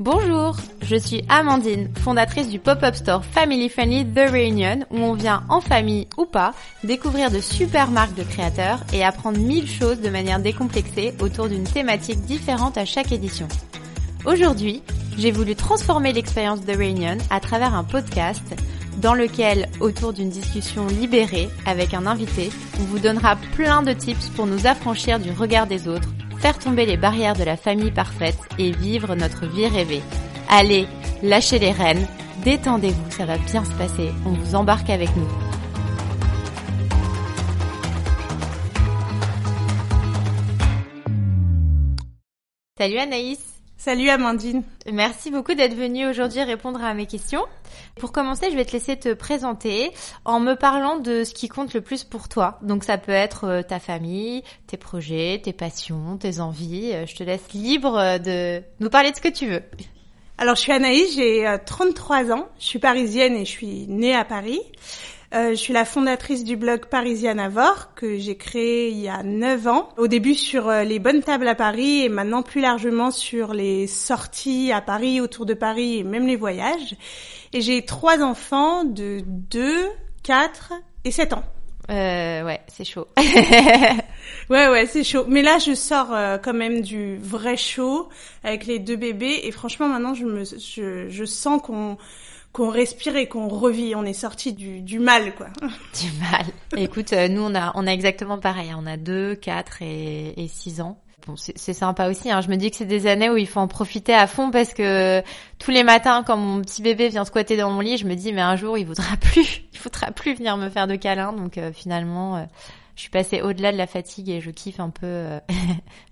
Bonjour, je suis Amandine, fondatrice du pop-up store Family Friendly The Reunion où on vient en famille ou pas découvrir de super marques de créateurs et apprendre mille choses de manière décomplexée autour d'une thématique différente à chaque édition. Aujourd'hui, j'ai voulu transformer l'expérience The Reunion à travers un podcast dans lequel, autour d'une discussion libérée avec un invité, on vous donnera plein de tips pour nous affranchir du regard des autres faire tomber les barrières de la famille parfaite et vivre notre vie rêvée. Allez, lâchez les rênes, détendez-vous, ça va bien se passer, on vous embarque avec nous. Salut Anaïs Salut Amandine. Merci beaucoup d'être venue aujourd'hui répondre à mes questions. Pour commencer, je vais te laisser te présenter en me parlant de ce qui compte le plus pour toi. Donc ça peut être euh, ta famille, tes projets, tes passions, tes envies. Euh, je te laisse libre euh, de nous parler de ce que tu veux. Alors je suis Anaïs, j'ai 33 ans, je suis parisienne et je suis née à Paris. Euh, je suis la fondatrice du blog Parisienne Avor que j'ai créé il y a 9 ans. Au début sur euh, les bonnes tables à Paris et maintenant plus largement sur les sorties à Paris, autour de Paris et même les voyages. Et j'ai trois enfants de 2, 4 et 7 ans. Euh, ouais, c'est chaud. ouais, ouais, c'est chaud. Mais là, je sors euh, quand même du vrai chaud avec les deux bébés. Et franchement, maintenant, je me, je, je sens qu'on qu'on respire et qu'on revit. On est sorti du, du mal, quoi. Du mal. Écoute, euh, nous, on a, on a exactement pareil. Hein. On a deux, quatre et, et six ans. Bon, c'est sympa aussi. Hein. Je me dis que c'est des années où il faut en profiter à fond parce que tous les matins, quand mon petit bébé vient squatter dans mon lit, je me dis mais un jour il voudra plus, il voudra plus venir me faire de câlins. Donc euh, finalement, euh, je suis passée au-delà de la fatigue et je kiffe un peu, euh,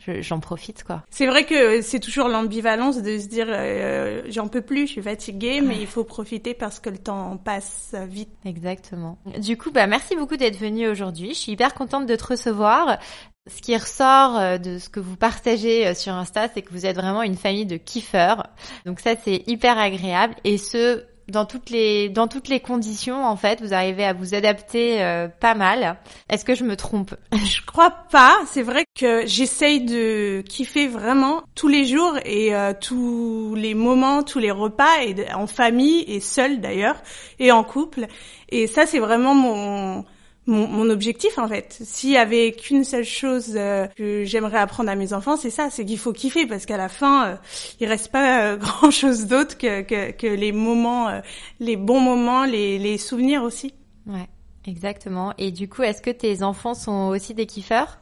j'en profite quoi. C'est vrai que c'est toujours l'ambivalence de se dire euh, j'en peux plus, je suis fatiguée, mais il faut profiter parce que le temps passe vite. Exactement. Du coup, bah merci beaucoup d'être venu aujourd'hui. Je suis hyper contente de te recevoir. Ce qui ressort euh, de ce que vous partagez sur Insta, c'est que vous êtes vraiment une famille de kiffeurs. Donc ça, c'est hyper agréable. Et ce, dans toutes les dans toutes les conditions en fait, vous arrivez à vous adapter euh, pas mal. Est-ce que je me trompe? Je crois pas. C'est vrai que j'essaye de kiffer vraiment tous les jours et euh, tous les moments, tous les repas et en famille et seul d'ailleurs et en couple. Et ça c'est vraiment mon mon, mon, objectif en fait. S'il y avait qu'une seule chose euh, que j'aimerais apprendre à mes enfants, c'est ça, c'est qu'il faut kiffer parce qu'à la fin, euh, il reste pas euh, grand chose d'autre que, que, que, les moments, les bons moments, les, les souvenirs aussi. Ouais, exactement. Et du coup, est-ce que tes enfants sont aussi des kiffeurs?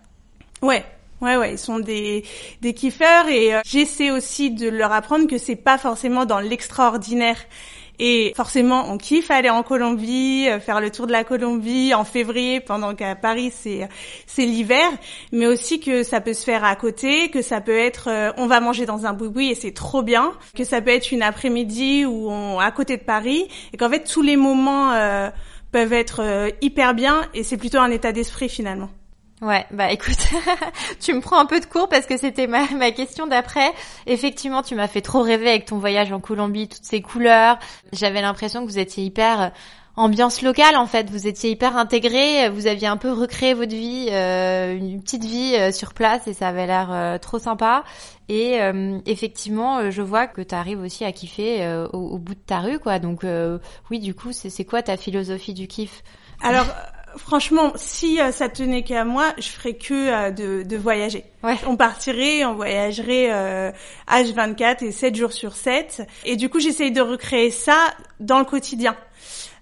Ouais, Ouais, ouais, ils sont des, des kiffeurs et j'essaie aussi de leur apprendre que c'est pas forcément dans l'extraordinaire et forcément, on kiffe aller en Colombie, euh, faire le tour de la Colombie en février, pendant qu'à Paris c'est c'est l'hiver, mais aussi que ça peut se faire à côté, que ça peut être, euh, on va manger dans un boui et c'est trop bien, que ça peut être une après-midi où on à côté de Paris, et qu'en fait tous les moments euh, peuvent être hyper bien, et c'est plutôt un état d'esprit finalement. Ouais, bah écoute, tu me prends un peu de cours parce que c'était ma, question d'après. Effectivement, tu m'as fait trop rêver avec ton voyage en Colombie, toutes ces couleurs. J'avais l'impression que vous étiez hyper euh, ambiance locale en fait, vous étiez hyper intégré, vous aviez un peu recréé votre vie, euh, une petite vie euh, sur place et ça avait l'air trop sympa. Et effectivement, je vois que tu arrives aussi à kiffer au, au, bout de ta rue quoi. Donc oui, du coup, c'est quoi ta philosophie du kiff? Alors franchement, si euh, ça tenait qu'à moi, je ferais que euh, de, de, voyager. Ouais. On partirait, on voyagerait euh, H24 et 7 jours sur 7. Et du coup, j'essaye de recréer ça dans le quotidien.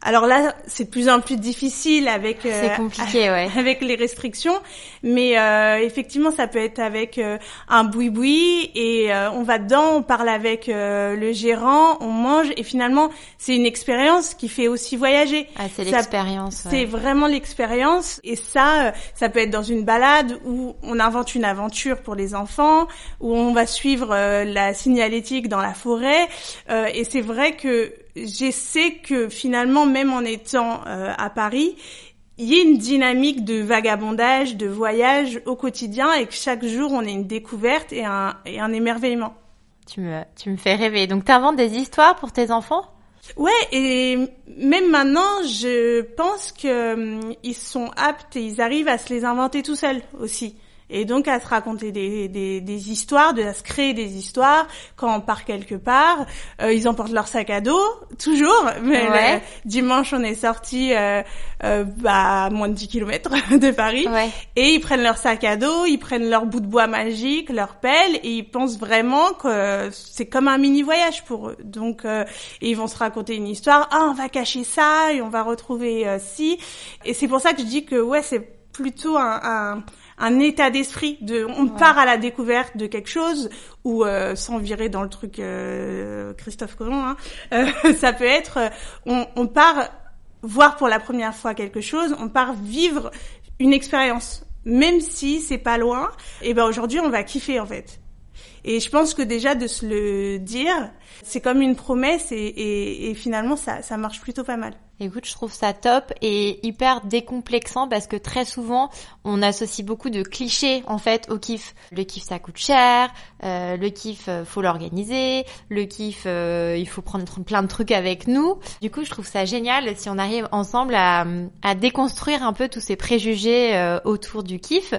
Alors là, c'est de plus en plus difficile avec euh, compliqué, ouais. avec les restrictions, mais euh, effectivement, ça peut être avec euh, un boui-boui et euh, on va dedans, on parle avec le gérant, on mange et finalement, c'est une expérience qui fait aussi voyager. Ah, c'est l'expérience. C'est vraiment l'expérience et ça, ça peut être dans une balade où on invente une aventure pour les enfants, où on va suivre la signalétique dans la forêt et c'est vrai que j'essaie que finalement, même en étant euh, à Paris, il y ait une dynamique de vagabondage, de voyage au quotidien et que chaque jour on ait une découverte et un, et un émerveillement. Tu me, tu me fais rêver. Donc tu inventes des histoires pour tes enfants? Ouais, et même maintenant, je pense que hum, ils sont aptes et ils arrivent à se les inventer tout seuls aussi. Et donc à se raconter des, des, des histoires, de à se créer des histoires quand on part quelque part. Euh, ils emportent leur sac à dos toujours, mais dimanche on est sorti euh, euh, bah, à moins de 10 km de Paris et ils prennent leur sac à dos, ils prennent leur bout de bois magique, leur pelle et ils pensent vraiment que c'est comme un mini voyage pour eux. Donc et ils vont se raconter une histoire, ah on va cacher ça et on va retrouver ci et c'est pour ça que je dis que ouais c'est plutôt un, un, état d'esprit de on part à la découverte de quelque chose ou euh, sans virer dans le truc euh, Christophe Colomb hein, euh, ça peut être on, on part voir pour la première fois quelque chose on part vivre une expérience. Même si c'est pas loin et ben aujourd'hui on va kiffer en fait. Et je pense que déjà de se le dire c'est comme une promesse et, et, et finalement ça, ça marche plutôt pas mal Écoute, je trouve ça top et hyper décomplexant parce que très souvent, on associe beaucoup de clichés en fait au kiff. Le kiff, ça coûte cher. Euh, le kiff, euh, faut l'organiser. Le kiff, euh, il faut prendre plein de trucs avec nous. Du coup, je trouve ça génial si on arrive ensemble à, à déconstruire un peu tous ces préjugés euh, autour du kiff.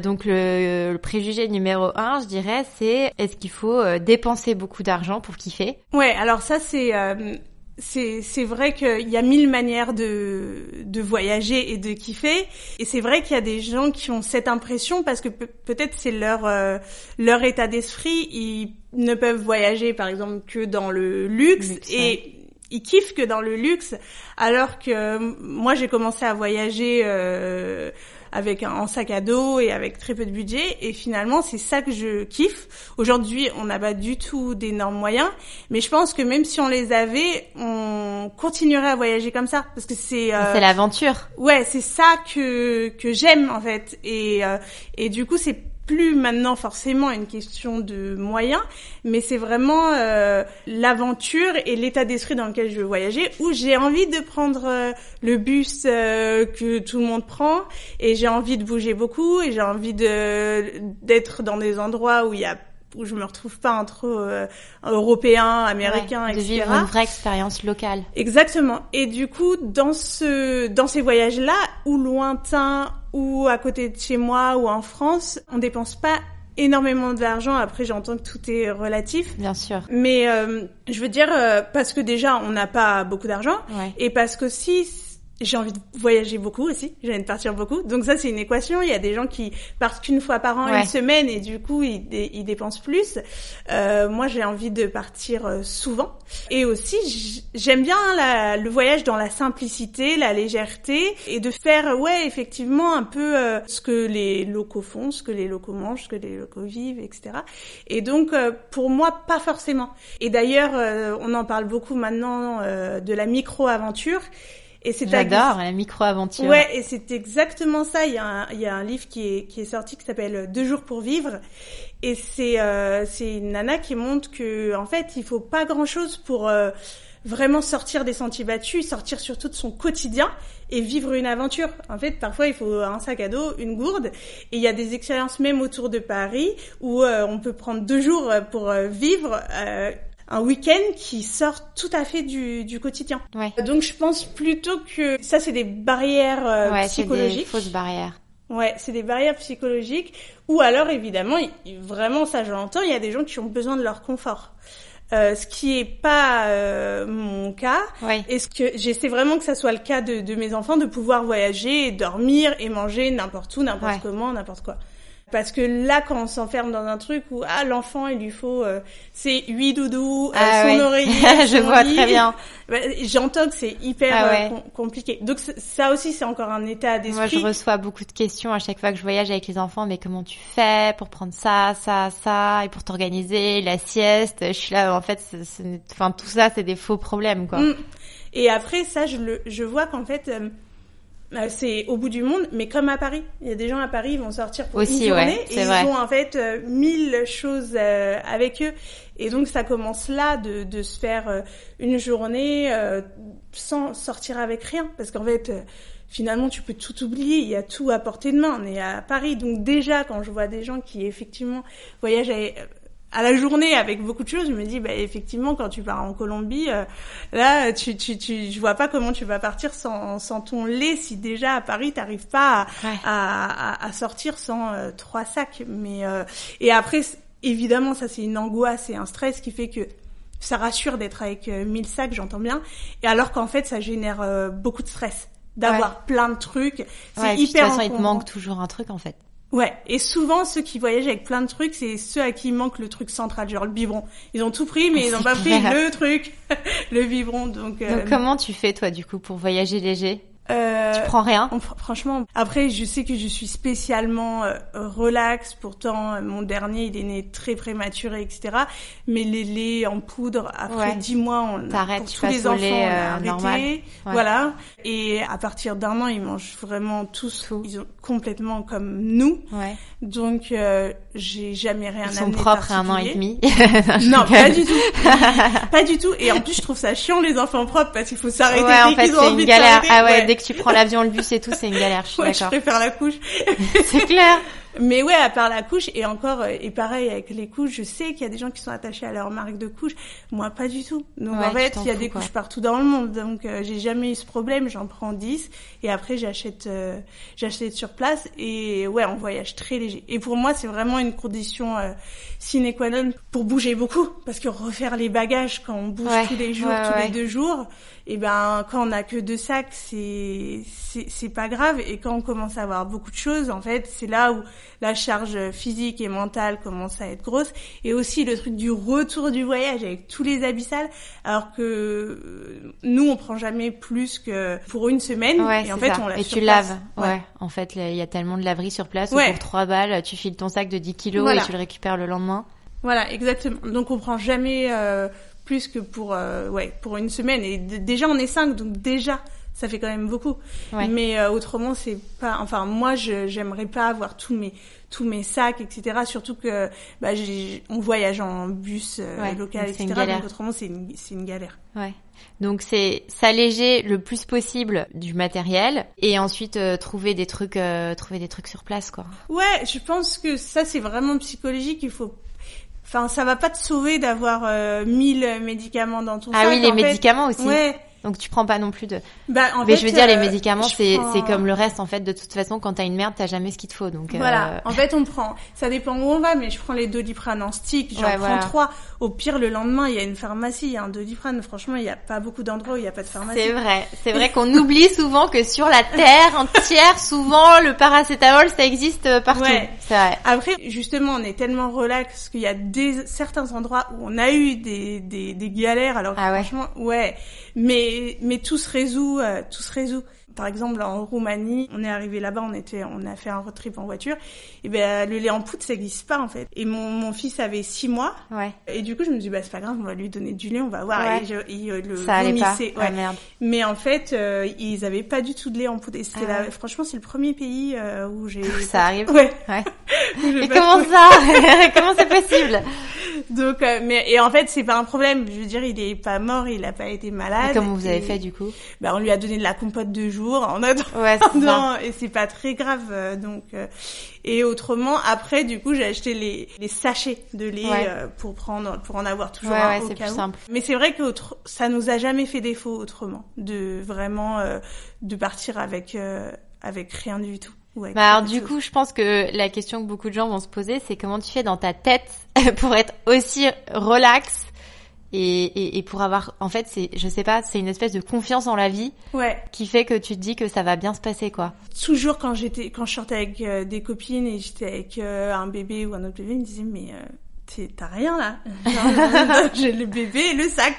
Donc le, le, préjugé numéro un, je dirais, c'est est-ce qu'il faut dépenser beaucoup d'argent pour kiffer? Ouais, alors ça c'est c'est c'est vrai qu'il y a mille manières de de voyager et de kiffer. Et c'est vrai qu'il y a des gens qui ont cette impression parce que peut-être c'est leur euh, leur état d'esprit. Ils ne peuvent voyager par exemple que dans le luxe, et ils kiffent que dans le luxe. Alors que moi j'ai commencé à voyager euh, avec un, sac à dos et avec très peu de budget. Et finalement, c'est ça que je kiffe. Aujourd'hui, on n'a pas du tout d'énormes moyens, mais je pense que même si on les avait, on continuerait à voyager comme ça parce que c'est euh, c'est l'aventure. Ouais, c'est ça que que j'aime en fait. Et euh, et du coup, c'est plus maintenant forcément une question de moyens, mais c'est vraiment euh, l'aventure et l'état d'esprit dans lequel je veux voyager, où j'ai envie de prendre euh, le bus euh, que tout le monde prend, et j'ai envie de bouger beaucoup, et j'ai envie de d'être dans des endroits où il y a où je me retrouve pas entre euh, européens, américains, ouais, de etc. vivre une vraie expérience locale. Exactement. Et du coup, dans ce, dans ces voyages-là, ou lointains, ou à côté de chez moi, ou en France, on dépense pas énormément d'argent. Après, j'entends que tout est relatif. Bien sûr. Mais euh, je veux dire, euh, parce que déjà, on n'a pas beaucoup d'argent. Ouais. Et parce que si j'ai envie de voyager beaucoup aussi, j'ai envie de partir beaucoup. Donc ça, c'est une équation. Il y a des gens qui partent qu'une fois par an, ouais. une semaine, et du coup, ils, ils dépensent plus. Euh, moi, j'ai envie de partir euh, souvent. Et aussi, j'aime bien la, le voyage dans la simplicité, la légèreté, et de faire, ouais, effectivement, un peu euh, ce que les locaux font, ce que les locaux mangent, ce que les locaux vivent, etc. Et donc, euh, pour moi, pas forcément. Et d'ailleurs, on en parle beaucoup maintenant de la micro-aventure. Et c'est J'adore la micro-aventure. Ouais, et c'est exactement ça. Il y, a un, il y a un livre qui est, qui est sorti qui s'appelle Deux jours pour vivre. Et c'est euh, c'est une nana qui montre que en fait, il faut pas grand-chose pour euh, vraiment sortir des sentiers battus, sortir surtout de son quotidien et vivre une aventure. En fait, parfois, il faut un sac à dos, une gourde. Et il y a des expériences même autour de Paris où euh, on peut prendre deux jours pour euh, vivre euh, un week-end qui sort tout à fait du, du quotidien. Ouais. Donc je pense plutôt que ça c'est des barrières euh, ouais, psychologiques. Des fausses barrières. Ouais, c'est des barrières psychologiques. Ou alors évidemment, vraiment ça je l'entends, il y a des gens qui ont besoin de leur confort. Euh, ce qui est pas euh, mon cas. Ouais. Et ce que j'essaie vraiment que ça soit le cas de, de, mes enfants, de pouvoir voyager, et dormir et manger n'importe où, n'importe ouais. comment, n'importe quoi. Parce que là, quand on s'enferme dans un truc où ah l'enfant il lui faut euh, c'est huit doudous, ah, son ouais. oreiller, je vois lit. très bien. Bah, J'entends que c'est hyper ah ouais. euh, com compliqué. Donc ça aussi c'est encore un état d'esprit. Moi je reçois beaucoup de questions à chaque fois que je voyage avec les enfants. Mais comment tu fais pour prendre ça, ça, ça? Et pour t'organiser la sieste? Je suis là en fait, c est, c est, enfin tout ça c'est des faux problèmes quoi. Mmh. Et après ça je le je vois qu'en fait euh, euh, c'est au bout du monde, mais comme à Paris. Il y a des gens à Paris, ils vont sortir pour Aussi, une journée ouais, et ils vrai. ont en fait euh, mille choses euh, avec eux. Et donc ça commence là de, de se faire euh, une journée euh, sans sortir avec rien. Parce qu'en fait, finalement, tu peux tout oublier. Il y a tout à portée de main. On est à Paris. Donc déjà, quand je vois des gens qui effectivement voyagent avec, à la journée avec beaucoup de choses, je me dis bah effectivement quand tu pars en Colombie, euh, là tu tu tu je vois pas comment tu vas partir sans sans ton lait si déjà à Paris t'arrives pas à, à, à, sortir sans euh, trois sacs. Mais euh, et après évidemment ça c'est une angoisse et un stress qui fait que ça rassure d'être avec 1000 sacs, j'entends bien, et alors qu'en fait ça génère beaucoup de stress d'avoir plein de trucs. C'est hyper. De toute façon, il te manque toujours un truc en fait. Ouais, et souvent ceux qui voyagent avec plein de trucs, c'est ceux à qui manque le truc central, genre le biberon. Ils ont tout pris, mais ils n'ont pas pris le truc, le biberon. Donc, euh, donc comment tu fais toi du coup pour voyager léger? Euh, tu prends rien Franchement, après, je sais que je suis spécialement euh, relax. Pourtant, euh, mon dernier, il est né très prématuré, etc. Mais les laits en poudre, après dix mois, on T'arrêtes, pour tous les enfants, lait, on a euh, arrêté. Normal. Voilà. Et à partir d'un an, ils mangent vraiment tous. Tout. Ils ont complètement comme nous. Ouais. Donc, euh, j'ai jamais rien Ils sont propres à un an et demi. non, pas du tout. pas du tout. Et en plus, je trouve ça chiant les enfants propres parce qu'il faut s'arrêter ouais, en fait, c'est une galère. Ah ouais, dès que tu prends l'avion, le bus et tout, c'est une galère. Je suis ouais, je préfère la couche. c'est clair. Mais ouais, à part la couche, et encore, euh, et pareil avec les couches, je sais qu'il y a des gens qui sont attachés à leur marque de couche. Moi, pas du tout. Donc en fait, il y a des couches partout dans le monde. Donc euh, j'ai jamais eu ce problème. J'en prends 10 et après j'achète, euh, j'achète sur place. Et ouais, on voyage très léger. Et pour moi, c'est vraiment une condition euh, sine qua non pour bouger beaucoup, parce que refaire les bagages quand on bouge tous les jours, tous les deux jours, et ben quand on a que deux sacs, c'est c'est pas grave. Et quand on commence à avoir beaucoup de choses, en fait, c'est là où la charge physique et mentale commence à être grosse. Et aussi le truc du retour du voyage avec tous les abyssales, alors que euh, nous on prend jamais plus que pour une semaine. et en fait, on lave. Et tu laves. Ouais. En fait, il y a tellement de laverie sur place. Où pour trois balles, tu files ton sac de 10 kilos et tu le récupères le lendemain. Voilà, exactement. Donc on prend jamais euh, plus que pour euh, ouais pour une semaine. Et déjà on est cinq donc déjà ça fait quand même beaucoup. Mais euh, autrement c'est pas enfin moi j'aimerais pas avoir tous mes tous mes sacs etc surtout que bah on voyage en bus euh, local etc donc autrement c'est une c'est une galère. Ouais. Donc c'est s'alléger le plus possible du matériel et ensuite trouver des trucs trouver des trucs sur place quoi. Ouais, je pense que ça c'est vraiment psychologique, il faut Enfin, ça va pas te sauver d'avoir euh, 1000 médicaments dans ton ah sac. Ah oui, les médicaments aussi. Ouais. Donc tu prends pas non plus de. Bah, en mais je veux dire, les euh, médicaments, c'est comme le reste en fait. De toute façon, quand t'as une merde, t'as jamais ce qu'il te faut. Donc euh, voilà. En fait, on prend. Ça dépend où on va, mais je prends les doliprane en stick. J'en prends trois. Au pire, le lendemain, il y a une pharmacie, il y a un doliprane. Franchement, il y a pas beaucoup d'endroits où il y a pas de pharmacie. C'est vrai. C'est vrai qu'on oublie souvent que sur la terre entière, souvent le paracétamol, ça existe euh, partout. C'est vrai. Après, justement, on est tellement relax qu'il y a des certains endroits où on a eu des des, des galères. Alors ah franchement, ouais. Mais mais tout se résout, euh, tout se résout. Par exemple, en Roumanie, on est arrivé là-bas, on était, on a fait un road trip en voiture. Et ben le lait en poudre, ça n'existe pas en fait. Et mon, mon fils avait six mois. Ouais. Et du coup, je me dis bah c'est pas grave, on va lui donner du lait, on va voir. Ouais. Et, euh, le ça allait pas. Ouais. Ah, merde. Mais en fait, euh, ils avaient pas du tout de lait en poudre. Et c'était ah, là, franchement, c'est le premier pays où j'ai. Ça arrive. Ouais. ouais. et comment ça Comment c'est possible? Donc, euh, mais et en fait, c'est pas un problème. Je veux dire, il est pas mort, il a pas été malade. Et comment vous avez fait du coup? Ben, on lui a donné de la compote de jour en attendant. Ouais, et c'est pas très grave. Euh, donc, euh, et autrement, après, du coup, j'ai acheté les, les sachets de lait pour prendre, pour en avoir toujours ouais, un au cas plus simple. Mais c'est vrai que ça nous a jamais fait défaut autrement de vraiment de partir avec avec rien du tout. Bah alors du coup, je pense que la question que beaucoup de gens vont se poser, c'est comment tu fais dans ta tête pour être aussi relax et, et, et pour avoir, en fait, c'est, je sais pas, c'est une espèce de confiance en la vie, ouais. qui fait que tu te dis que ça va bien se passer, quoi. Toujours quand j'étais, quand je sortais avec euh, des copines et j'étais avec euh, un bébé ou un autre bébé, ils me disaient mais euh, t'as rien là J'ai le bébé et le sac.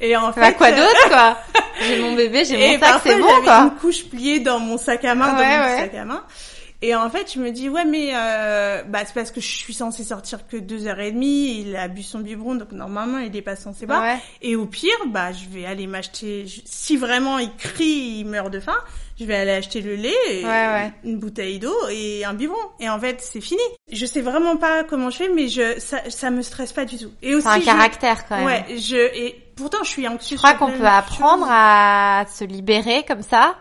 Et en fait, quoi d'autre quoi J'ai mon bébé, j'ai mon sac, c'est bon quoi. une couche pliée dans mon sac à main, dans mon sac à main. Et en fait, je me dis ouais, mais euh, bah c'est parce que je suis censée sortir que deux heures et demie. Il a bu son biberon, donc normalement il est pas censé boire. Ouais. Et au pire, bah je vais aller m'acheter. Si vraiment il crie, il meurt de faim, je vais aller acheter le lait, et une bouteille d'eau et un biberon. Et en fait, c'est fini. Je sais vraiment pas comment je fais, mais je ça ça me stresse pas du tout. Et aussi, c'est un caractère quand même. Ouais, je et pourtant je suis anxieuse. Je crois qu'on peut apprendre à se libérer comme ça.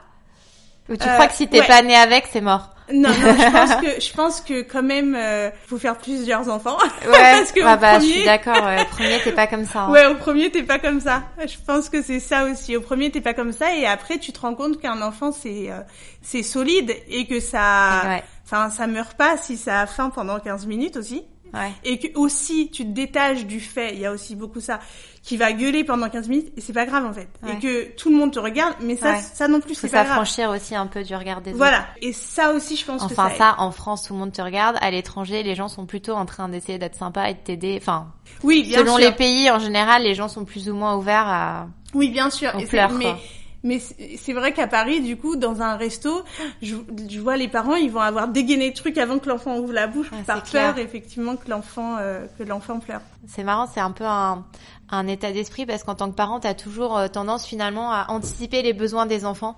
Ou tu crois que si t'es euh, pas né avec, c'est mort? Non, non, je pense que je pense que quand même euh, faut faire plusieurs enfants. Ouais. Parce que ah bah, premier... je suis d'accord. Ouais, au premier t'es pas comme ça. Hein. Ouais, au premier t'es pas comme ça. Je pense que c'est ça aussi. Au premier t'es pas comme ça et après tu te rends compte qu'un enfant c'est euh, c'est solide et que ça, enfin ça meurt pas si ça a faim pendant 15 minutes aussi. Ouais. Et que aussi tu te détaches du fait, il y a aussi beaucoup ça, qui va gueuler pendant 15 minutes et c'est pas grave en fait. Et que tout le monde te regarde, mais ça, ça non plus c'est pas grave. franchir aussi un peu du regard des autres. Voilà. Et ça aussi je pense enfin, que ça. Enfin ça, en France tout le monde te regarde, à l'étranger les gens sont plutôt en train d'essayer d'être sympas et de t'aider. Enfin. Oui, bien selon les pays en général, les gens sont plus ou moins ouverts à. Oui, bien sûr. et mais mais c'est vrai qu'à Paris, du coup, dans un resto, je, je, vois les parents, ils vont avoir dégainé le truc avant que l'enfant ouvre la bouche, par peur, effectivement, que l'enfant euh, que l'enfant pleure. C'est marrant, c'est un peu un, un état d'esprit parce qu'en tant que parent, tu as toujours euh, tendance finalement à anticiper les besoins des enfants.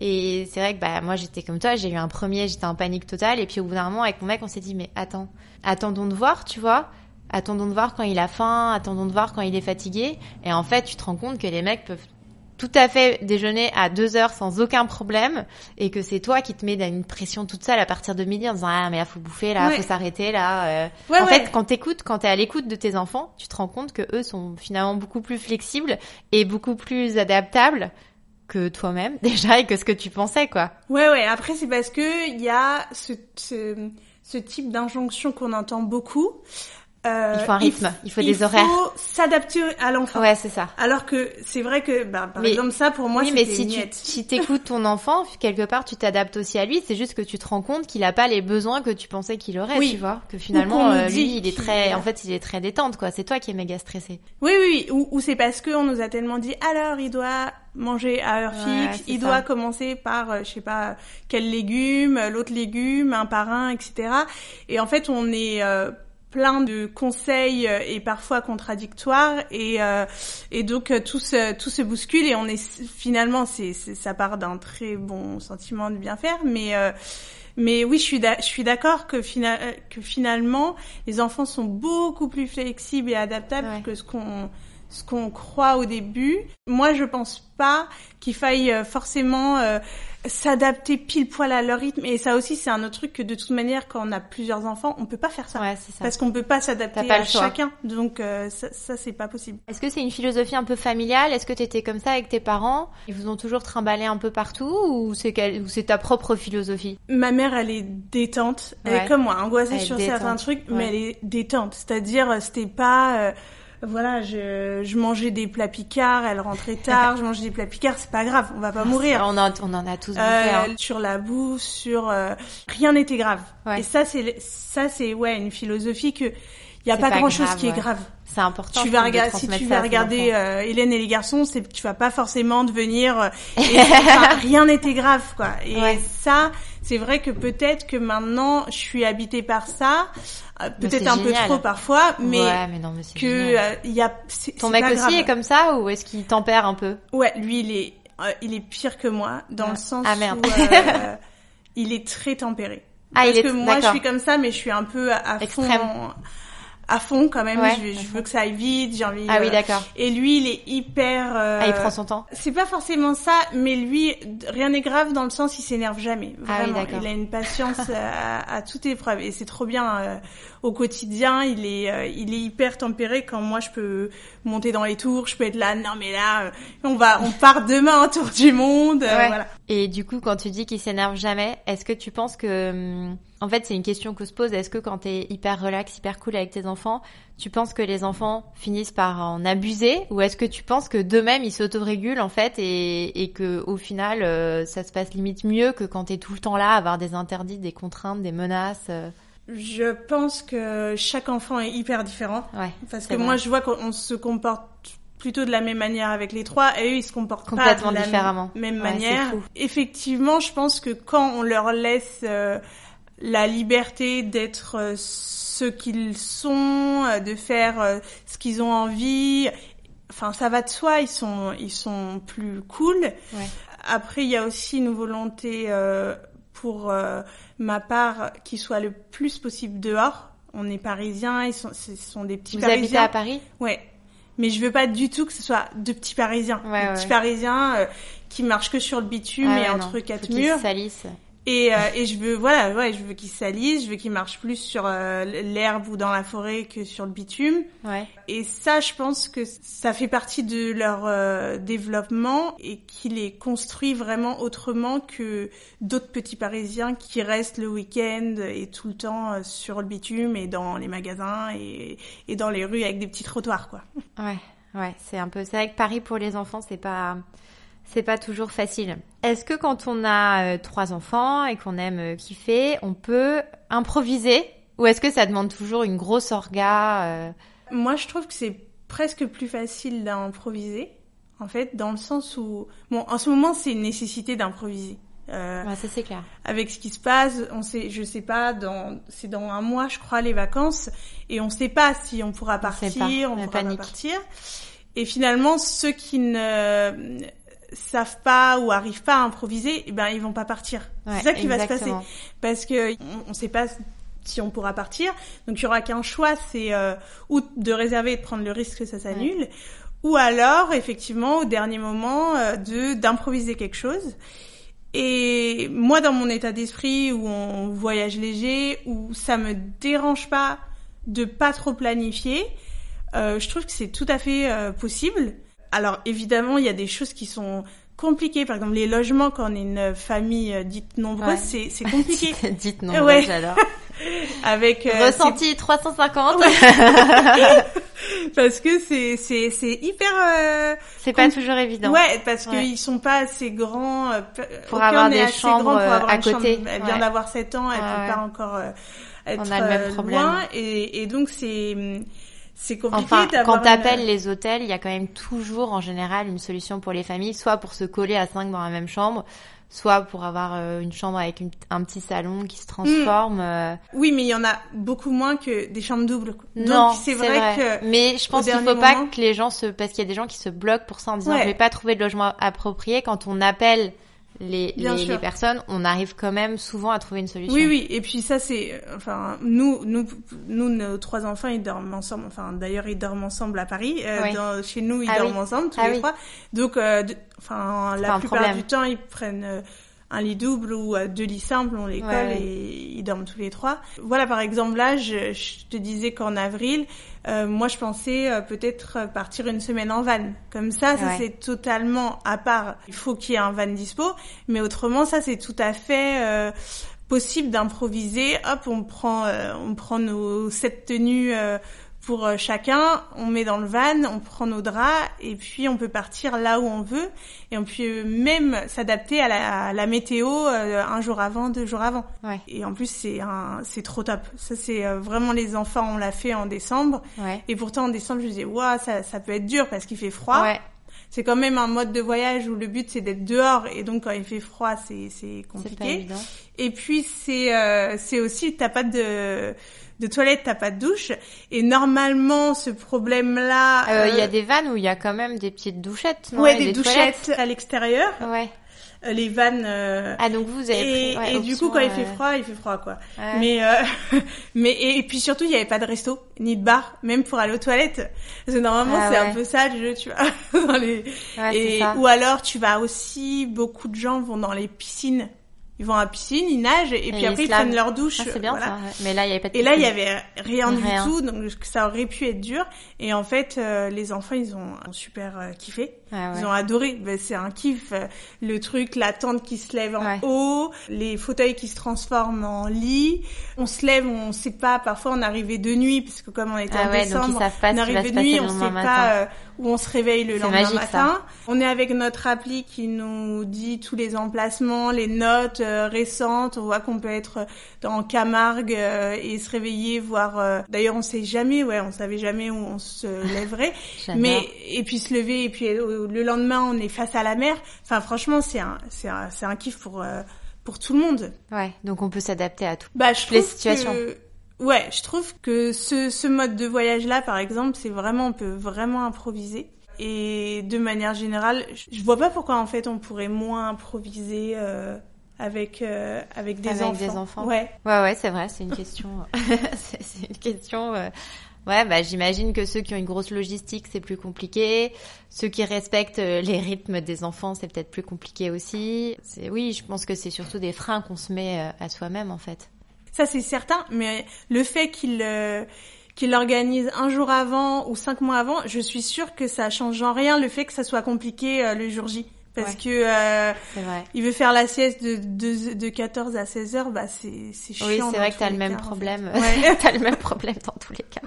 Et c'est vrai que bah moi j'étais comme toi, j'ai eu un premier, j'étais en panique totale et puis au bout d'un moment avec mon mec, on s'est dit mais attends, attendons de voir, tu vois. Attendons de voir quand il a faim, attendons de voir quand il est fatigué. Et en fait, tu te rends compte que les mecs peuvent tout à fait déjeuner à deux heures sans aucun problème et que c'est toi qui te mets dans une pression toute seule à partir de midi en disant ah mais là faut bouffer là faut s'arrêter là euh. en fait quand t'écoutes quand t'es à l'écoute de tes enfants tu te rends compte que eux sont finalement beaucoup plus flexibles et beaucoup plus adaptables que toi-même déjà et que ce que tu pensais quoi. Ouais ouais. Après c'est parce que il y a ce, ce, ce type d'injonction qu'on entend beaucoup euh, il faut un rythme, il, faut des horaires. Il faut s'adapter à l'enfant. Ouais, c'est ça. Alors que c'est vrai que, bah, par exemple, ça pour moi, oui, mais si tu si t'écoutes ton enfant, quelque part, tu t'adaptes aussi à lui. C'est juste que tu te rends compte qu'il a pas les besoins que tu pensais qu'il aurait, tu vois. Que finalement, euh, lui, il est très, en fait, il est très détente, quoi. C'est toi qui es méga stressé. Oui, oui, oui. Ou, ou c'est parce que on nous a tellement dit, alors, il doit manger à heure fixe, il doit commencer par, euh, je sais pas, quel légume, l'autre légume, un par un, etc. Et en fait, on est plein de conseils euh, et parfois contradictoires et euh, et donc euh, tout se tout se bouscule et on est finalement c'est ça part d'un très bon sentiment de bien faire mais mais oui je suis je suis d'accord que que finalement les enfants sont beaucoup plus flexibles et adaptables que ce qu'on ce qu'on croit au début. Moi, je pense pas qu'il faille forcément s'adapter pile poil à leur rythme. Et ça aussi, c'est un autre truc que de toute manière, quand on a plusieurs enfants, on peut pas faire ça. Ouais, ça. Parce qu'on peut pas s'adapter à chacun. Donc euh, ça, ça c'est pas possible. Est-ce que c'est une philosophie un peu familiale? Est-ce que tu étais comme ça avec tes parents? Ils vous ont toujours trimballé un peu partout ou c'est c'est ta propre philosophie? Ma mère, elle est détente. Elle est comme moi, angoissée sur certains trucs, mais elle est détente. C'est-à-dire, c'était pas euh, voilà, je, je mangeais des plats picards, elle rentrait tard, je mangeais des plats picards, c'est pas grave, on va pas mourir. On, en, on en a tous euh, hein. Sur la boue, sur euh, rien n'était grave. Et ça c'est ça c'est ouais une philosophie que il y a pas, grand chose qui est grave. C'est important. Tu vas regarder si tu vas regarder euh, Hélène et les garçons, c'est tu vas pas forcément devenir euh, rien n'était grave quoi. Et ça, c'est vrai que peut-être que maintenant je suis habitée par ça, euh, peut-être un peu trop parfois, mais, ouais, non, mais que il y a ton mec aussi est comme ça ou est-ce qu'il tempère un peu? Ouais, lui il est il est pire que moi dans le sens ah, merde. où il est très tempéré. Ah, Parce il est... que moi je suis comme ça, mais je suis un peu à Extrême. fond à fond quand même. je, veux que ça aille vite, j'ai envie. Ah oui, euh, d'accord. Et lui, il est hyper. Euh... Ah, il prend son temps. C'est pas forcément ça, mais lui, rien n'est grave dans le sens, il s'énerve jamais. Ah Vraiment, il a une patience à, à, toute épreuve et c'est trop bien. Euh, au quotidien, il est, il est hyper tempéré. Quand moi, je peux monter dans les tours, je peux être là. Non, mais là, on va, on part demain un tour du monde. Voilà. Et du coup, quand tu dis qu'il s'énerve jamais, est-ce que tu penses que hum, en fait, c'est une question que se pose. Est-ce que quand t'es hyper relax, hyper cool avec tes enfants, tu penses que les enfants finissent par en abuser, ou est-ce que tu penses que d'eux-mêmes ils s'autorégulent en fait et, et que au final euh, ça se passe limite mieux que quand t'es tout le temps là, à avoir des interdits, des contraintes, des menaces euh? Je pense que chaque enfant est hyper différent. Ouais, parce que moi, je vois qu'on se comporte plutôt de la même manière avec les trois et eux ils se comportent complètement pas de différemment. la même manière. Effectivement, je pense que quand on leur laisse euh, la liberté d'être euh, ce qu'ils sont, euh, de faire euh, ce qu'ils ont envie. Enfin, ça va de soi, ils sont, ils sont plus cool. Ouais. Après, il y a aussi une volonté pour ma part qu'ils soient le plus possible dehors. On est parisiens, ils sont, ce sont des petits Vous parisiens. habitez à Paris? Ouais. Mais je veux pas du tout que ce soit de petits parisiens. Ouais, des petits parisiens qui marchent que sur le bitume et entre quatre murs. salissent Et, euh, et je veux, voilà, ouais, je veux qu'ils s'alisent, je veux qu'ils marchent plus sur euh, l'herbe ou dans la forêt que sur le bitume. Ouais. Et ça, je pense que ça fait partie de leur euh, développement et qui les construit vraiment autrement que d'autres petits Parisiens qui restent le week-end et tout le temps sur le bitume et dans les magasins et, et dans les rues avec des petits trottoirs, quoi. Ouais, ouais, c'est un peu. C'est vrai que Paris pour les enfants, c'est pas c'est pas toujours facile. Est-ce que quand on a euh, trois enfants et qu'on aime euh, kiffer, on peut improviser ou est-ce que ça demande toujours une grosse orga euh? Moi, je trouve que c'est presque plus facile d'improviser, en fait, dans le sens où, bon, en ce moment, c'est une nécessité d'improviser. Euh, ouais, ça c'est clair. Avec ce qui se passe, on sait, je sais pas, dans, c'est dans un mois, je crois, les vacances, et on sait pas si on pourra partir, on, on pourra pas partir. Et finalement, ceux qui ne savent pas ou arrivent pas à improviser, eh ben ils vont pas partir. c'est ça qui va se passer parce que on, on sait pas si on pourra partir. Donc il y aura qu'un choix, c'est euh, ou de réserver et de prendre le risque que ça s'annule, ou alors effectivement au dernier moment euh, de d'improviser quelque chose. Et moi dans mon état d'esprit où on voyage léger, où ça me dérange pas de pas trop planifier, euh, je trouve que c'est tout à fait euh, possible alors évidemment, il y a des choses qui sont compliquées. Par exemple, les logements quand on est une famille euh, dite nombreuse, c'est c'est compliqué. dite nombreuse, ouais. alors. Avec euh, ressenti 350. parce que c'est c'est c'est hyper. Euh, c'est pas toujours évident. Ouais, parce qu'ils sont pas assez grands euh, pour avoir des chambres pour avoir à côté. Chambre. Elle vient d'avoir 7 ans, elle peut pas encore être on a le même problème. loin, et, et donc c'est c'est compliqué enfin, quand t'appelles les hôtels, il y a quand même toujours en général une solution pour les familles, soit pour se coller à cinq dans la même chambre, soit pour avoir euh, une chambre avec un petit salon qui se transforme. Hmm. Euh. Oui, mais il y en a beaucoup moins que des chambres doubles. Non, c'est vrai, que. Mais je pense qu'il faut pas que les gens se, parce qu'il y a des gens qui se bloquent pour ça en disant je vais pas trouver de logement approprié quand on appelle les, les, personnes, on arrive quand même souvent à trouver une solution. Oui, oui. Et puis ça, c'est, enfin, nous, nous, nous, nos trois enfants, ils dorment ensemble. Enfin, d'ailleurs, ils dorment ensemble à Paris. Euh, dans, chez nous, ils ah dorment ensemble tous ah les trois. Donc, euh, enfin, la plupart du temps, ils prennent euh, un lit double ou euh, deux lits simples, on les colle et ils dorment tous les trois. Voilà, par exemple, là, je, je te disais qu'en avril, euh, moi, je pensais euh, peut-être partir une semaine en van. Comme ça, ça c'est totalement à part. Il faut qu'il y ait un van dispo, mais autrement, ça c'est tout à fait possible d'improviser. Hop, on prend, on prend nos sept tenues pour euh, chacun, on met dans le van, on prend nos draps et puis on peut partir là où on veut et on peut même s'adapter à la, météo euh, un jour avant, deux jours avant. Ouais. Et en plus c'est c'est trop top. Ça c'est euh, vraiment les enfants, on l'a fait en décembre. Ouais. Et pourtant en décembre je disais waouh ça, ça peut être dur parce qu'il fait froid. Ouais. C'est quand même un mode de voyage où le but c'est d'être dehors et donc quand il fait froid c'est c'est compliqué. Et puis c'est c'est aussi t'as pas de de toilette, t'as pas de douche. Et normalement, ce problème-là... Il euh, y a euh, des vannes où il y a quand même des petites douchettes, non Ouais, des, douchettes à l'extérieur. Ouais. Euh, les vannes. ah donc vous avez. Et, pris, et du coup, quand il fait froid, il fait froid quoi. Mais mais et, puis surtout, il y avait pas de resto ni de bar, même pour aller aux toilettes. Parce que normalement, ah c'est un peu ça le jeu, tu vois. dans les... et ou alors, tu vas aussi beaucoup de gens vont dans les piscines ils vont à la piscine, ils nagent et, puis après ils prennent leur douche. Ah, c'est bien ça. Mais là il y avait pas de Et là il y avait rien, du tout, donc ça aurait pu être dur. Et en fait, euh, les enfants ils ont super euh, kiffé. Ah, ils ont adoré. Ben, c'est un kiff. Euh, le truc, la tente qui se lève en haut, les fauteuils qui se transforment en lit. On se lève, on sait pas. Parfois on arrivait de nuit parce que comme on était ah en décembre, on arrivait de nuit, on sait pas où on se réveille le lendemain matin. On est avec notre appli qui nous dit tous les emplacements, les notes euh, récentes. On voit qu'on peut être dans Camargue euh, et se réveiller, voir. Euh, d'ailleurs, on sait jamais, ouais, on savait jamais où on se lèverait. Mais et puis se lever et puis le lendemain, on est face à la mer. Enfin, franchement, c'est un, c'est un, c'est un kiff pour pour tout le monde. Ouais, donc on peut s'adapter à tout. Bah, je les situations. Ouais, je trouve que ce, ce mode de voyage-là, par exemple, c'est vraiment, on peut vraiment improviser. Et de manière générale, je vois pas pourquoi en fait on pourrait moins improviser euh, avec euh, avec des avec enfants. des enfants. Ouais. Ouais ouais, c'est vrai, c'est une question c'est une question euh, Ouais, bah j'imagine que ceux qui ont une grosse logistique, c'est plus compliqué. Ceux qui respectent euh, les rythmes des enfants, c'est peut-être plus compliqué aussi. C'est oui, je pense que c'est surtout des freins qu'on se met euh, à soi-même en fait. Ça c'est certain, mais le fait qu'il euh, qu'il l'organise un jour avant ou cinq mois avant, je suis sûre que ça change en rien le fait que ça soit compliqué le jour J parce que euh, il veut faire la sieste de, de, de 14 à 16 heures, bah c'est c'est chiant. Oui, c'est vrai que t'as le même problème. Ouais. t'as le même problème dans tous les cas.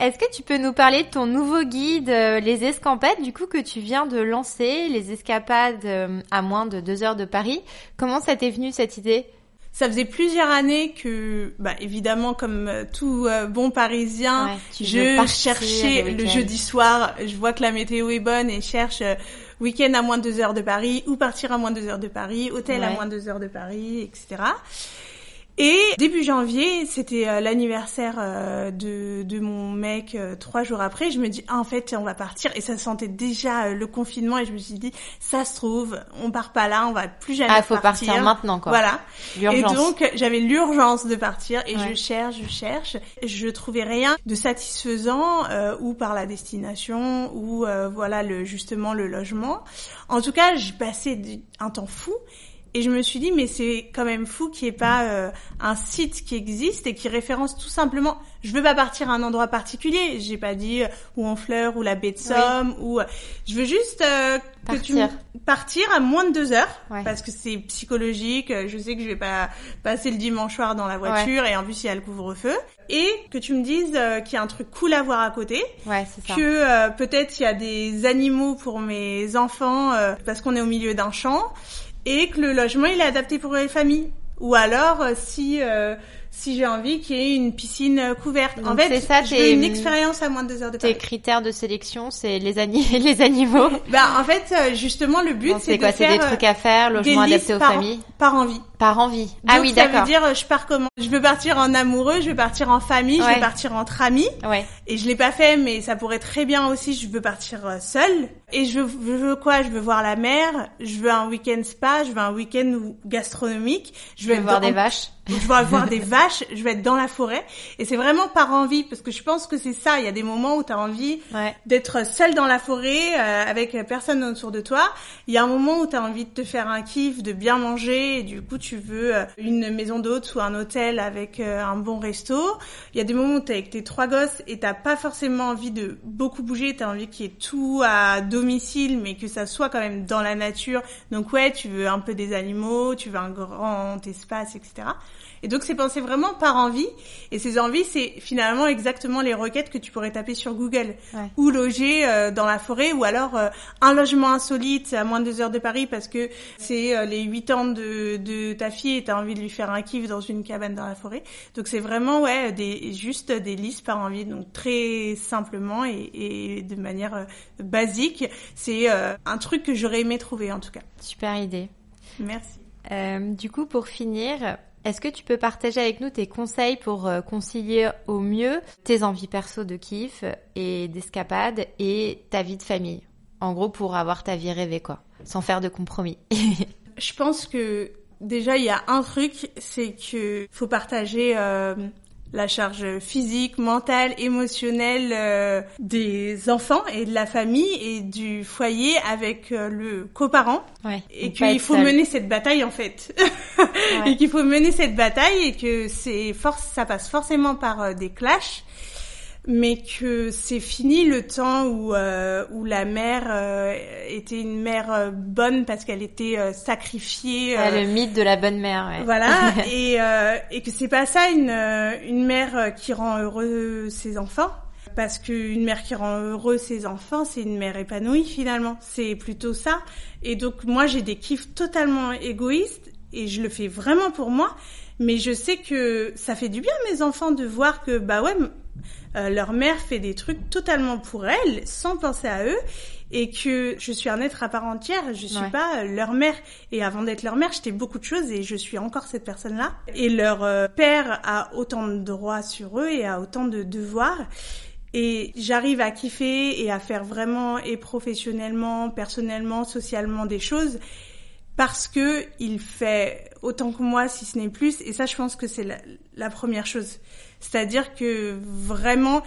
Est-ce que tu peux nous parler de ton nouveau guide, euh, les escampades, du coup que tu viens de lancer, les escapades euh, à moins de deux heures de Paris? Comment ça t'est venu cette idée? Ça faisait plusieurs années que, bah, évidemment, comme euh, tout bon Parisien, je cherchais le, jeudi soir. Je vois que la météo est bonne et cherche week-end à moins de deux heures de Paris ou partir à moins de deux heures de Paris, hôtel à moins de deux heures de Paris, etc. Et début janvier, c'était euh, l'anniversaire euh, de, de mon mec euh, trois jours après. Je me dis, ah, en fait, on va partir. Et ça sentait déjà le confinement. Et je me suis dit, ça se trouve, on part pas là, on va plus jamais ah, faut partir. maintenant, quoi. Voilà. Et donc, j'avais l'urgence de partir. Et je cherche, je cherche. Je trouvais rien de satisfaisant, ou par la destination, ou voilà, le justement le logement. En tout cas, j'ai passé un temps fou. Et je me suis dit, mais c'est quand même fou qu'il n'y ait pas euh, un site qui existe et qui référence tout simplement. Je veux pas partir à un endroit particulier. J'ai pas dit euh, ou en fleurs ou la baie de Somme ou. Euh, je veux juste partir. partir à moins de deux heures parce que c'est psychologique. Je sais que je vais pas passer le dimanche soir dans la voiture et en plus il y a le couvre-feu. Et que tu me dises qu'il y a un truc cool à voir à côté. Ouais, c'est ça. Que peut-être il y a des animaux pour mes enfants parce qu'on est au milieu d'un champ et que le logement il est adapté pour les familles. Ou alors euh, si euh, si j'ai envie qu'il y ait une piscine couverte. en fait, ça, je veux une expérience à moins de deux heures de Tes critères de sélection, c'est les, les animaux. Bah en fait, euh, justement, le but c'est de quoi C'est des trucs à faire, logement adapté aux familles? Par envie. Par envie. ah oui, d'accord. Ça veut dire, je pars comment? Je veux partir en amoureux, je veux partir en famille, je veux partir entre amis. Ouais. Et je l'ai pas fait, mais ça pourrait très bien aussi. Je veux partir seule. Et je veux, je veux quoi? Je veux voir la mer. Je veux un week-end spa. Je veux un week-end gastronomique. Je veux voir des vaches. Je veux voir des vaches. Je veux être dans la forêt. Et c'est vraiment par envie, parce que je pense que c'est ça. Il y a des moments où tu as envie d'être seule dans la forêt euh, avec personne autour de toi. Il y a un moment où tu as envie de te faire un kiff, de bien manger. Et du coup, tu veux euh, une maison d'hôte ou un hôtel avec euh, un bon resto. Il y a des moments où tu es avec tes trois gosses et t'as pas forcément envie de beaucoup bouger. Tu as envie qu'il y ait tout à domicile, mais que ça soit quand même dans la nature. Donc ouais, tu veux un peu des animaux, tu veux un grand espace, etc. Et donc c'est pensé vraiment par envie. Et ces envies, c'est finalement exactement les requêtes que tu pourrais taper sur Google. Ou loger euh, dans la forêt, ou alors euh, un logement insolite à moins de deux heures de Paris parce que c'est euh, les huit ans de, de ta fille et t'as envie de lui faire un kiff dans une cabane dans la forêt. Donc c'est vraiment ouais des juste des listes par envie. Donc très simplement et, et de manière basique, c'est un truc que j'aurais aimé trouver en tout cas. Super idée. Merci. du coup, pour finir, est-ce que tu peux partager avec nous tes conseils pour euh, concilier au mieux tes envies perso de kiff et d'escapade et ta vie de famille? En gros, pour avoir ta vie rêvée, quoi, sans faire de compromis. Je pense que déjà, il y a un truc, c'est que faut partager euh, la charge physique, mentale, émotionnelle euh, des enfants et de la famille et du foyer avec euh, le coparent. Ouais, et qu'il faut mener cette bataille en fait. Et qu'il faut mener cette bataille et que c'est force ça passe forcément par euh, des clashs mais que c'est fini le temps où euh, où la mère euh, était une mère euh, bonne parce qu'elle était sacrifiée. le mythe de la bonne mère. Ouais. Voilà, et et que c'est pas ça une une mère qui rend heureux ses enfants. Parce qu'une mère qui rend heureux ses enfants, c'est une mère épanouie finalement. C'est plutôt ça. Et donc moi j'ai des kiffs totalement égoïstes et je le fais vraiment pour moi. Mais je sais que ça fait du bien à mes enfants de voir que bah ouais euh, leur mère fait des trucs totalement pour elles, sans penser à eux, et que je suis un être à part entière, je suis pas leur mère. Et avant d'être leur mère, j'étais beaucoup de choses et je suis encore cette personne-là. Et leur euh, père a autant de droits sur eux et a autant de devoirs. Et j'arrive à kiffer et à faire vraiment et professionnellement, personnellement, socialement des choses parce que il fait autant que moi, si ce n'est plus. Et ça, je pense que c'est la, la, première chose. C'est-à-dire que vraiment,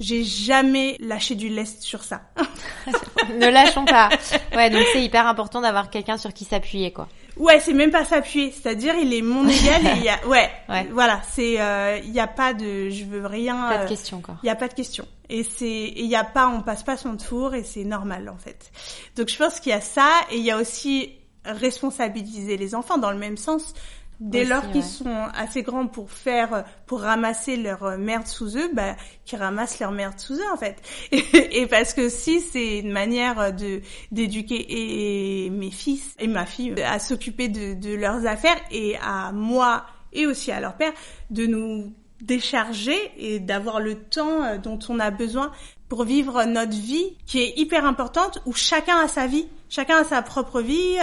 j'ai jamais lâché du lest sur ça. ne lâchons pas. Ouais, donc c'est hyper important d'avoir quelqu'un sur qui s'appuyer, quoi. Ouais, c'est même pas s'appuyer, c'est-à-dire il est mon égal et il y a, ouais, voilà, c'est, euh, il y a pas de, je veux rien. Pas de euh, question, quoi. Il y a pas de question. Et c'est, il y a pas, on passe pas son tour et c'est normal en fait. Donc je pense qu'il y a ça et il y a aussi responsabiliser les enfants dans le même sens. Dès lors qu'ils sont assez grands pour faire, pour ramasser leur merde sous eux, bah, qu'ils ramassent leur merde sous eux en fait. Et, parce que si c'est une manière de d'éduquer et mes fils et ma fille à s'occuper de, de leurs affaires et à moi et aussi à leur père de nous décharger et d'avoir le temps euh, dont on a besoin pour vivre notre vie qui est hyper importante où chacun a sa vie, chacun a sa propre vie,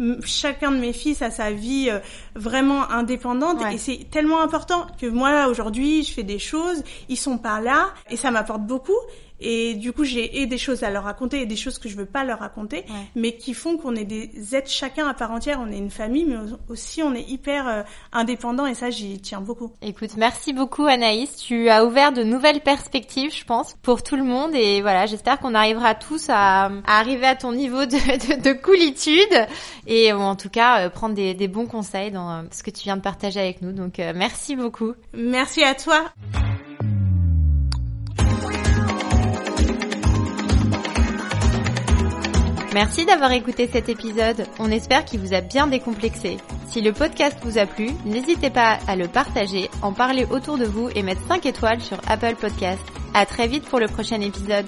euh, chacun de mes fils a sa vie euh, vraiment indépendante et c'est tellement important que moi aujourd'hui je fais des choses, ils sont pas là et ça m'apporte beaucoup et du coup, j'ai et des choses à leur raconter et des choses que je veux pas leur raconter, mais qui font qu'on est des êtres chacun à part entière. On est une famille, mais aussi on est hyper euh, indépendant et ça, j'y tiens beaucoup. Écoute, merci beaucoup Anaïs. Tu as ouvert de nouvelles perspectives, je pense, pour tout le monde. Et voilà, j'espère qu'on arrivera tous à, arriver à ton niveau de, de, de coolitude et en tout cas euh, prendre des, des, bons conseils dans euh, ce que tu viens de partager avec nous. Donc, merci beaucoup. Merci à toi. Merci d'avoir écouté cet épisode. On espère qu'il vous a bien décomplexé. Si le podcast vous a plu, n'hésitez pas à le partager, en parler autour de vous et mettre 5 étoiles sur Apple Podcast. À très vite pour le prochain épisode.